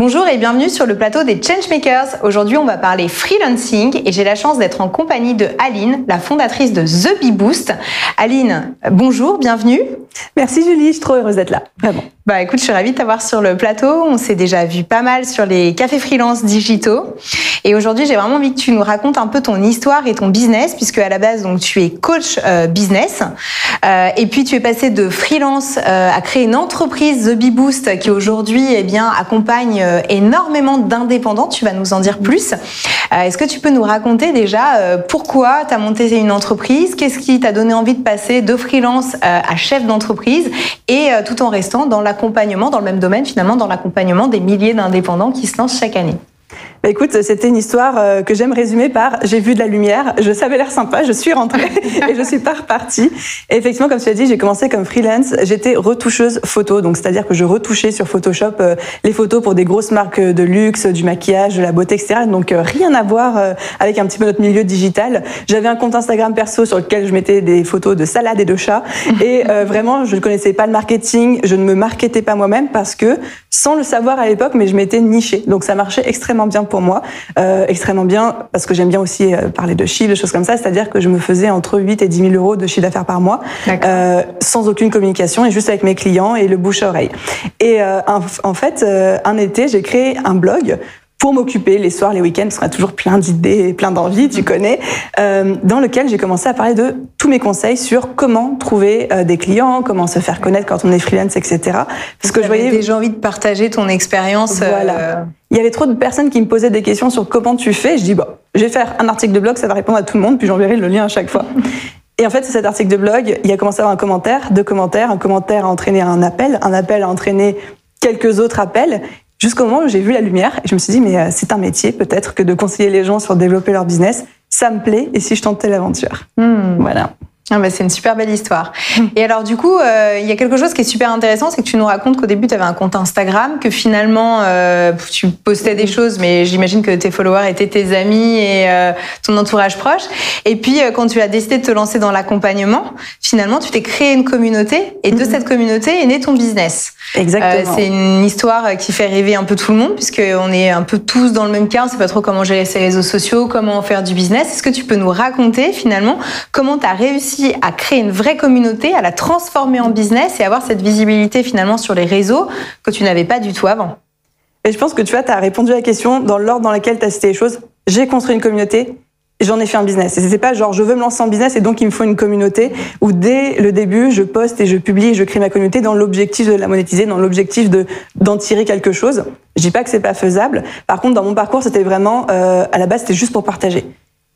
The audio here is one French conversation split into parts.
Bonjour et bienvenue sur le plateau des Changemakers. Aujourd'hui, on va parler freelancing et j'ai la chance d'être en compagnie de Aline, la fondatrice de The Bee Boost. Aline, bonjour, bienvenue. Merci Julie, je suis trop heureuse d'être là, vraiment. Bah écoute, je suis ravie de t'avoir sur le plateau. On s'est déjà vu pas mal sur les cafés freelance digitaux. Et aujourd'hui, j'ai vraiment envie que tu nous racontes un peu ton histoire et ton business, puisque à la base, donc tu es coach euh, business. Euh, et puis tu es passé de freelance euh, à créer une entreprise The Bee Boost qui aujourd'hui, eh bien, accompagne énormément d'indépendants. Tu vas nous en dire plus. Est-ce que tu peux nous raconter déjà pourquoi tu as monté une entreprise? Qu'est-ce qui t'a donné envie de passer de freelance à chef d'entreprise? Et tout en restant dans l'accompagnement, dans le même domaine finalement, dans l'accompagnement des milliers d'indépendants qui se lancent chaque année bah écoute, c'était une histoire euh, que j'aime résumer par j'ai vu de la lumière, je savais l'air sympa, je suis rentrée et je suis pas repartie. Et effectivement, comme tu as dit, j'ai commencé comme freelance. J'étais retoucheuse photo, donc c'est-à-dire que je retouchais sur Photoshop euh, les photos pour des grosses marques de luxe, du maquillage, de la beauté, etc. Donc euh, rien à voir avec un petit peu notre milieu digital. J'avais un compte Instagram perso sur lequel je mettais des photos de salades et de chats. Et vraiment, je ne connaissais pas le marketing, je ne me marketais pas moi-même parce que, sans le savoir à l'époque, mais je m'étais nichée. Donc ça marchait extrêmement bien pour moi, euh, extrêmement bien, parce que j'aime bien aussi euh, parler de chiffres, de choses comme ça, c'est-à-dire que je me faisais entre 8 et 10 000 euros de chiffre d'affaires par mois, euh, sans aucune communication et juste avec mes clients et le bouche-oreille. Et euh, en, en, fait, un été, j'ai créé un blog pour m'occuper les soirs, les week-ends, parce qu'on a toujours plein d'idées, plein d'envies, tu connais, euh, dans lequel j'ai commencé à parler de tous mes conseils sur comment trouver euh, des clients, comment se faire connaître quand on est freelance, etc. Parce que je voyais déjà envie de partager ton expérience. Voilà. Euh... Il y avait trop de personnes qui me posaient des questions sur comment tu fais. Je dis bon, je vais faire un article de blog, ça va répondre à tout le monde, puis j'enverrai le lien à chaque fois. Et en fait, cet article de blog, il a commencé à avoir un commentaire, deux commentaires, un commentaire a entraîné un appel, un appel a entraîné quelques autres appels. Jusqu'au moment où j'ai vu la lumière et je me suis dit, mais euh, c'est un métier peut-être que de conseiller les gens sur développer leur business. Ça me plaît et si je tentais l'aventure mmh. Voilà. Ah bah c'est une super belle histoire. Et alors du coup, euh, il y a quelque chose qui est super intéressant, c'est que tu nous racontes qu'au début tu avais un compte Instagram, que finalement euh, tu postais des choses, mais j'imagine que tes followers étaient tes amis et euh, ton entourage proche. Et puis euh, quand tu as décidé de te lancer dans l'accompagnement, finalement tu t'es créé une communauté et de cette communauté est né ton business. Exactement. c'est une histoire qui fait rêver un peu tout le monde puisque on est un peu tous dans le même cas, on sait pas trop comment gérer ses réseaux sociaux, comment faire du business. Est-ce que tu peux nous raconter finalement comment tu as réussi à créer une vraie communauté, à la transformer en business et avoir cette visibilité finalement sur les réseaux que tu n'avais pas du tout avant? Et je pense que tu vois, tu as répondu à la question dans l'ordre dans lequel tu as cité les choses. J'ai construit une communauté, j'en ai fait un business. Et c'était pas genre je veux me lancer en business et donc il me faut une communauté où dès le début je poste et je publie, je crée ma communauté dans l'objectif de la monétiser, dans l'objectif de d'en tirer quelque chose. Je dis pas que c'est pas faisable. Par contre, dans mon parcours, c'était vraiment euh, à la base c'était juste pour partager.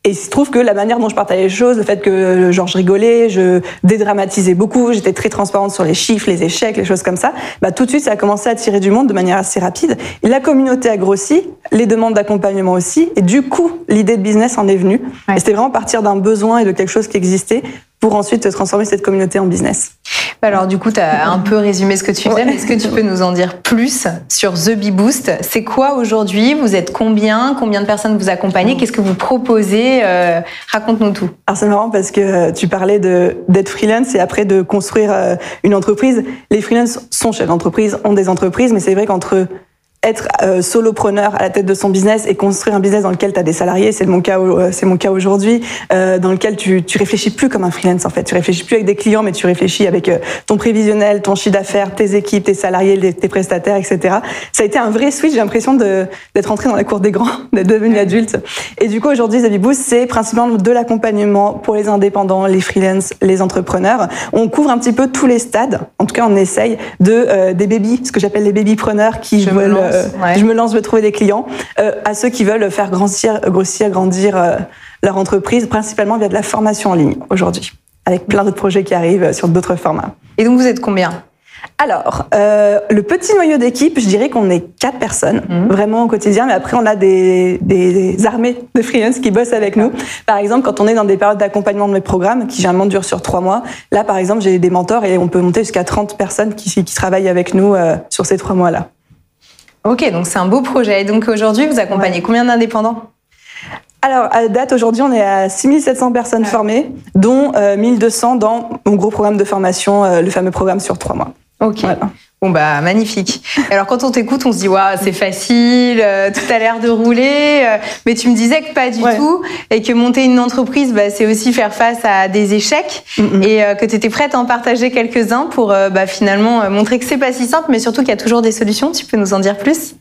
Et il se trouve que la manière dont je partageais les choses, le fait que genre je rigolais, je dédramatisais beaucoup, j'étais très transparente sur les chiffres, les échecs, les choses comme ça, bah tout de suite ça a commencé à tirer du monde de manière assez rapide. Et la communauté a grossi, les demandes d'accompagnement aussi, et du coup l'idée de business en est venue. Ouais. Et c'était vraiment partir d'un besoin et de quelque chose qui existait pour ensuite transformer cette communauté en business. Alors du coup, tu as un peu résumé ce que tu faisais, mais est-ce que tu peux nous en dire plus sur The Bee Boost? C'est quoi aujourd'hui? Vous êtes combien? Combien de personnes vous accompagnez? Qu'est-ce que vous proposez? Euh, Raconte-nous tout. Alors c'est marrant parce que euh, tu parlais d'être freelance et après de construire euh, une entreprise. Les freelance sont chefs d'entreprise, ont des entreprises, mais c'est vrai qu'entre être euh, solopreneur à la tête de son business et construire un business dans lequel tu as des salariés, c'est mon cas, euh, c'est mon cas aujourd'hui, euh, dans lequel tu, tu réfléchis plus comme un freelance en fait. Tu réfléchis plus avec des clients, mais tu réfléchis avec euh, ton prévisionnel, ton chiffre d'affaires, tes équipes, tes salariés, tes prestataires, etc. Ça a été un vrai switch. J'ai l'impression d'être entré dans la cour des grands, d'être devenu adulte. Et du coup aujourd'hui, Zabiboost, c'est principalement de l'accompagnement pour les indépendants, les freelance, les entrepreneurs. On couvre un petit peu tous les stades. En tout cas, on essaye de euh, des baby, ce que j'appelle les babypreneurs qui Je veulent Ouais. je me lance, je vais trouver des clients, euh, à ceux qui veulent faire grandir, grossir, grandir euh, leur entreprise, principalement via de la formation en ligne aujourd'hui, avec plein d'autres projets qui arrivent sur d'autres formats. Et donc vous êtes combien? Alors, euh, le petit noyau d'équipe, je dirais qu'on est quatre personnes, mmh. vraiment au quotidien, mais après on a des, des armées de freelance qui bossent avec nous. Par exemple, quand on est dans des périodes d'accompagnement de mes programmes, qui généralement durent sur trois mois, là par exemple j'ai des mentors et on peut monter jusqu'à 30 personnes qui, qui travaillent avec nous euh, sur ces trois mois-là. Ok, donc c'est un beau projet. Et donc aujourd'hui, vous accompagnez ouais. combien d'indépendants? Alors, à date, aujourd'hui, on est à 6700 personnes ouais. formées, dont euh, 1200 dans mon gros programme de formation, euh, le fameux programme sur trois mois. Ok. Voilà. Bon bah magnifique. Alors quand on t'écoute, on se dit waouh c'est facile, euh, tout a l'air de rouler, euh, mais tu me disais que pas du tout et que monter une entreprise, bah, c'est aussi faire face à des échecs et euh, que tu étais prête à en partager quelques-uns pour bah, finalement montrer que c'est pas si simple, mais surtout qu'il y a toujours des solutions. Tu peux nous en dire plus?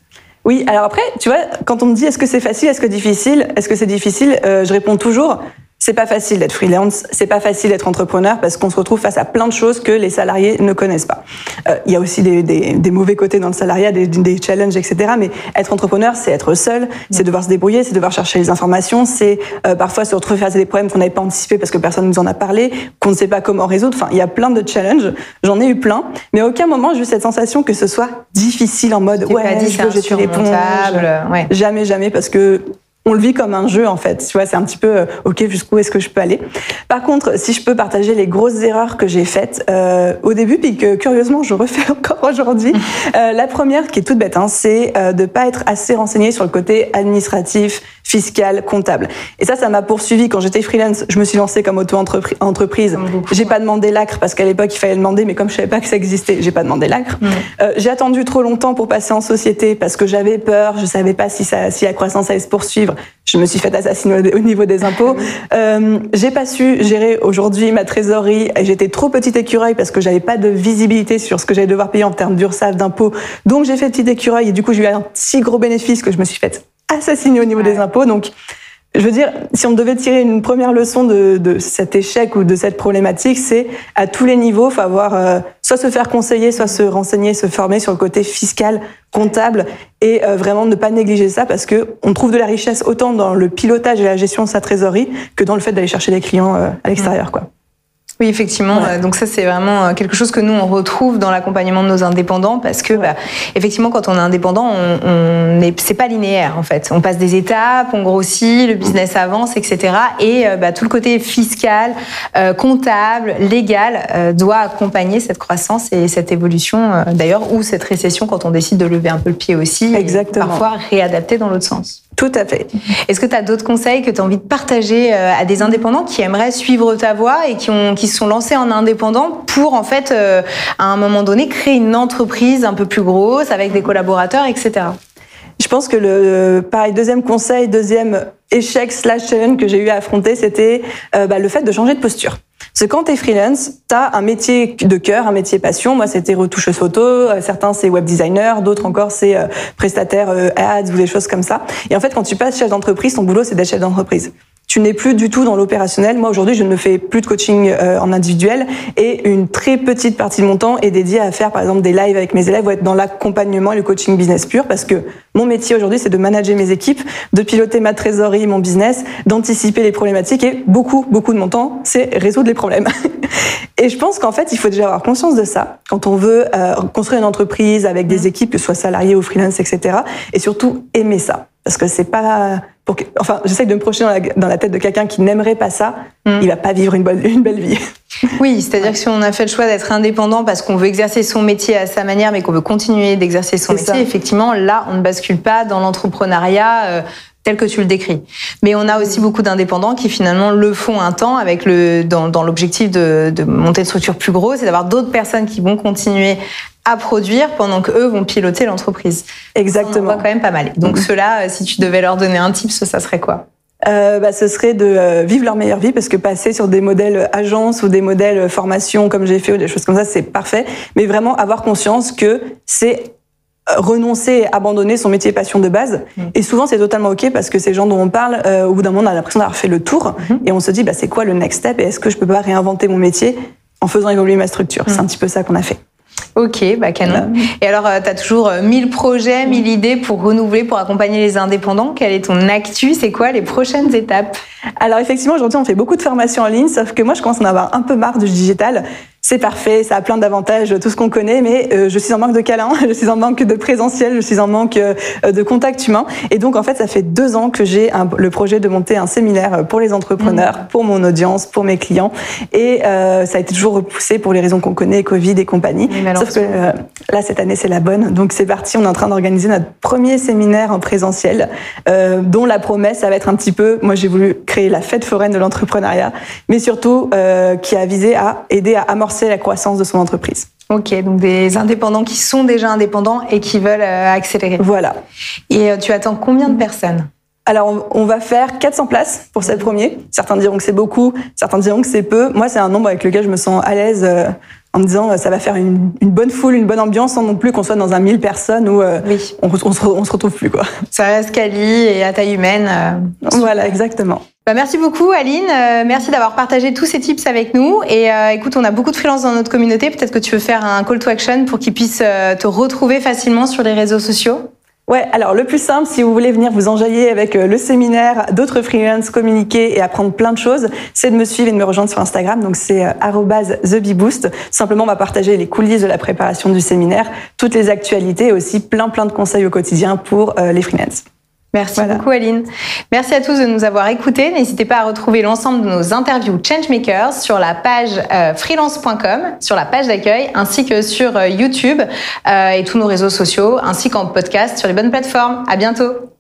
Oui. Alors après, tu vois, quand on me dit est-ce que c'est facile, est-ce que difficile, est-ce que c'est difficile, je réponds toujours c'est pas facile d'être freelance, c'est pas facile d'être entrepreneur parce qu'on se retrouve face à plein de choses que les salariés ne connaissent pas. Euh, il y a aussi des, des, des, mauvais côtés dans le salariat, des, des challenges, etc. Mais être entrepreneur, c'est être seul, c'est devoir se débrouiller, c'est devoir chercher les informations, c'est euh, parfois se retrouver face à des problèmes qu'on n'avait pas anticipés parce que personne nous en a parlé, qu'on ne sait pas comment résoudre. Enfin, il y a plein de challenges. J'en ai eu plein, mais à aucun moment j'ai eu cette sensation que ce soit difficile en mode ouais, dit, je veux jeter l'éponge. Ouais. Jamais, jamais, parce que on le vit comme un jeu en fait. Tu vois, c'est un petit peu euh, ok jusqu'où est-ce que je peux aller? Par contre, si je peux partager les grosses erreurs que j'ai faites euh, au début, puis que curieusement je refais encore aujourd'hui. Euh, la première, qui est toute bête, hein, c'est euh, de pas être assez renseigné sur le côté administratif, fiscal, comptable. Et ça, ça m'a poursuivi quand j'étais freelance. Je me suis lancée comme auto-entreprise. J'ai pas demandé l'acre parce qu'à l'époque il fallait demander, mais comme je savais pas que ça existait, j'ai pas demandé l'acre. Euh, j'ai attendu trop longtemps pour passer en société parce que j'avais peur, je savais pas si, ça, si la croissance allait se poursuivre. Je me suis fait assassiner au niveau des impôts. Euh, j'ai pas su gérer aujourd'hui ma trésorerie. J'étais trop petite écureuil parce que j'avais pas de visibilité sur ce que j'allais devoir payer en termes d'URSSAF, d'impôts. Donc j'ai fait petit écureuil et du coup j'ai eu un si gros bénéfice que je me suis fait assassiné au niveau des impôts. Donc, je veux dire, si on devait tirer une première leçon de, de cet échec ou de cette problématique, c'est à tous les niveaux, faut avoir euh, soit se faire conseiller, soit se renseigner, se former sur le côté fiscal, comptable, et euh, vraiment ne pas négliger ça parce que on trouve de la richesse autant dans le pilotage et la gestion de sa trésorerie que dans le fait d'aller chercher des clients euh, à l'extérieur, quoi. Oui, effectivement. Euh, donc ça, c'est vraiment euh, quelque chose que nous on retrouve dans l'accompagnement de nos indépendants parce que, bah, effectivement, quand on est indépendant, on, on est, c'est pas linéaire en fait. On passe des étapes, on grossit, le business avance, etc. Et euh, bah, tout le côté fiscal, comptable, légal doit accompagner cette croissance et cette évolution. D'ailleurs, ou cette récession quand on décide de lever un peu le pied aussi. Exactement. Et parfois réadapter dans l'autre sens. Tout à fait. Est-ce que tu as d'autres conseils que tu as envie de partager à des indépendants qui aimeraient suivre ta voie et qui ont qui se sont lancés en indépendant pour en fait euh, à un moment donné créer une entreprise un peu plus grosse avec des collaborateurs, etc. Je pense que le pareil deuxième conseil, deuxième échec slash challenge que j'ai eu à affronter, c'était euh, bah, le fait de changer de posture. Parce que quand tu es freelance, tu as un métier de cœur, un métier passion. Moi, c'était retoucheuse photo. Euh, certains, c'est web designer. D'autres encore, c'est prestataire ads ou des choses comme ça. Et en fait, quand tu passes chef d'entreprise, ton boulot, c'est d'être chef d'entreprise tu n'es plus du tout dans l'opérationnel. Moi aujourd'hui, je ne fais plus de coaching euh, en individuel et une très petite partie de mon temps est dédiée à faire par exemple des lives avec mes élèves ou être dans l'accompagnement et le coaching business pur parce que mon métier aujourd'hui, c'est de manager mes équipes, de piloter ma trésorerie, mon business, d'anticiper les problématiques et beaucoup, beaucoup de mon temps, c'est résoudre les problèmes. et je pense qu'en fait, il faut déjà avoir conscience de ça quand on veut euh, construire une entreprise avec des mmh. équipes, que ce soit salariés ou freelance, etc. Et surtout aimer ça parce que c'est pas pour que, enfin j'essaie de me projeter dans la, dans la tête de quelqu'un qui n'aimerait pas ça mm. il va pas vivre une, bonne, une belle vie oui c'est-à-dire que si on a fait le choix d'être indépendant parce qu'on veut exercer son métier à sa manière mais qu'on veut continuer d'exercer son métier effectivement là on ne bascule pas dans l'entrepreneuriat euh, tel que tu le décris. Mais on a aussi beaucoup d'indépendants qui finalement le font un temps avec le dans, dans l'objectif de, de monter une structure plus grosse et d'avoir d'autres personnes qui vont continuer à produire pendant que eux vont piloter l'entreprise. Exactement. On quand même pas mal. Donc mm-hmm. cela, euh, si tu devais leur donner un tip, ça serait quoi? Euh, bah, ce serait de euh, vivre leur meilleure vie parce que passer sur des modèles agence ou des modèles formation comme j'ai fait ou des choses comme ça, c'est parfait. Mais vraiment avoir conscience que c'est renoncer, abandonner son métier passion de base. Mm. Et souvent, c'est totalement OK parce que ces gens dont on parle, au bout d'un moment, on a l'impression d'avoir fait le tour mm-hmm. et on se dit, bah, c'est quoi le next step? Et est-ce que je peux pas réinventer mon métier en faisant évoluer ma structure? C'est mm. un petit peu ça qu'on a fait. Ok, bah canon. Et alors, euh, tu as toujours 1000 euh, projets, 1000 idées pour renouveler, pour accompagner les indépendants. Quelle est ton actu? C'est quoi les prochaines étapes? Alors effectivement, aujourd'hui, on fait beaucoup de formations en ligne, sauf que moi, je commence à en avoir un peu marre du digital c'est parfait, ça a plein d'avantages, tout ce qu'on connaît, mais euh, je suis en manque de câlin, je suis en manque de présentiel, je suis en manque euh, de contact humain. Et donc, en fait, ça fait deux ans que j'ai le projet de monter un séminaire pour les entrepreneurs, mmh. pour mon audience, pour mes clients. Et euh, ça a été toujours repoussé pour les raisons qu'on connaît, Covid et compagnie. Sauf que là, cette année, c'est la bonne. Donc, c'est parti, on est en train d'organiser notre premier séminaire en présentiel, dont la promesse, ça va être un petit peu, moi, j'ai voulu créer la fête foraine de l'entrepreneuriat, mais surtout qui a visé à aider à amorcer la croissance de son entreprise. Ok, donc des indépendants qui sont déjà indépendants et qui veulent accélérer. Voilà. Et tu attends combien de personnes? Alors, on va faire 400 places pour cette première. Certains diront que c'est beaucoup, certains diront que c'est peu. Moi, c'est un nombre avec lequel je me sens à l'aise euh, en me disant ça va faire une, bonne foule, une bonne ambiance, sans non plus qu'on soit dans un 1000 personnes où euh, on, on, se, on, se, retrouve plus. quoi. Ça reste quali et à taille humaine. Euh, voilà, exactement. Bah, merci beaucoup Aline, merci d'avoir partagé tous ces tips avec nous. Et écoute, on a beaucoup de freelances dans notre communauté. Peut-être que tu veux faire un call to action pour qu'ils puissent te retrouver facilement sur les réseaux sociaux. Ouais, alors le plus simple, si vous voulez venir vous enjailler avec euh, le séminaire, d'autres freelance, communiquer et apprendre plein de choses, c'est de me suivre et de me rejoindre sur Instagram. Donc c'est euh, @thebeboost. Simplement, on va partager les coulisses de la préparation du séminaire, toutes les actualités et aussi plein plein de conseils au quotidien pour euh, les freelance. Merci beaucoup Aline. Merci à tous de nous avoir écoutés. N'hésitez pas à retrouver l'ensemble de nos interviews Changemakers sur la page euh, freelance.com, sur la page d'accueil, ainsi que sur euh, YouTube euh, et tous nos réseaux sociaux, ainsi qu'en podcast sur les bonnes plateformes. À bientôt.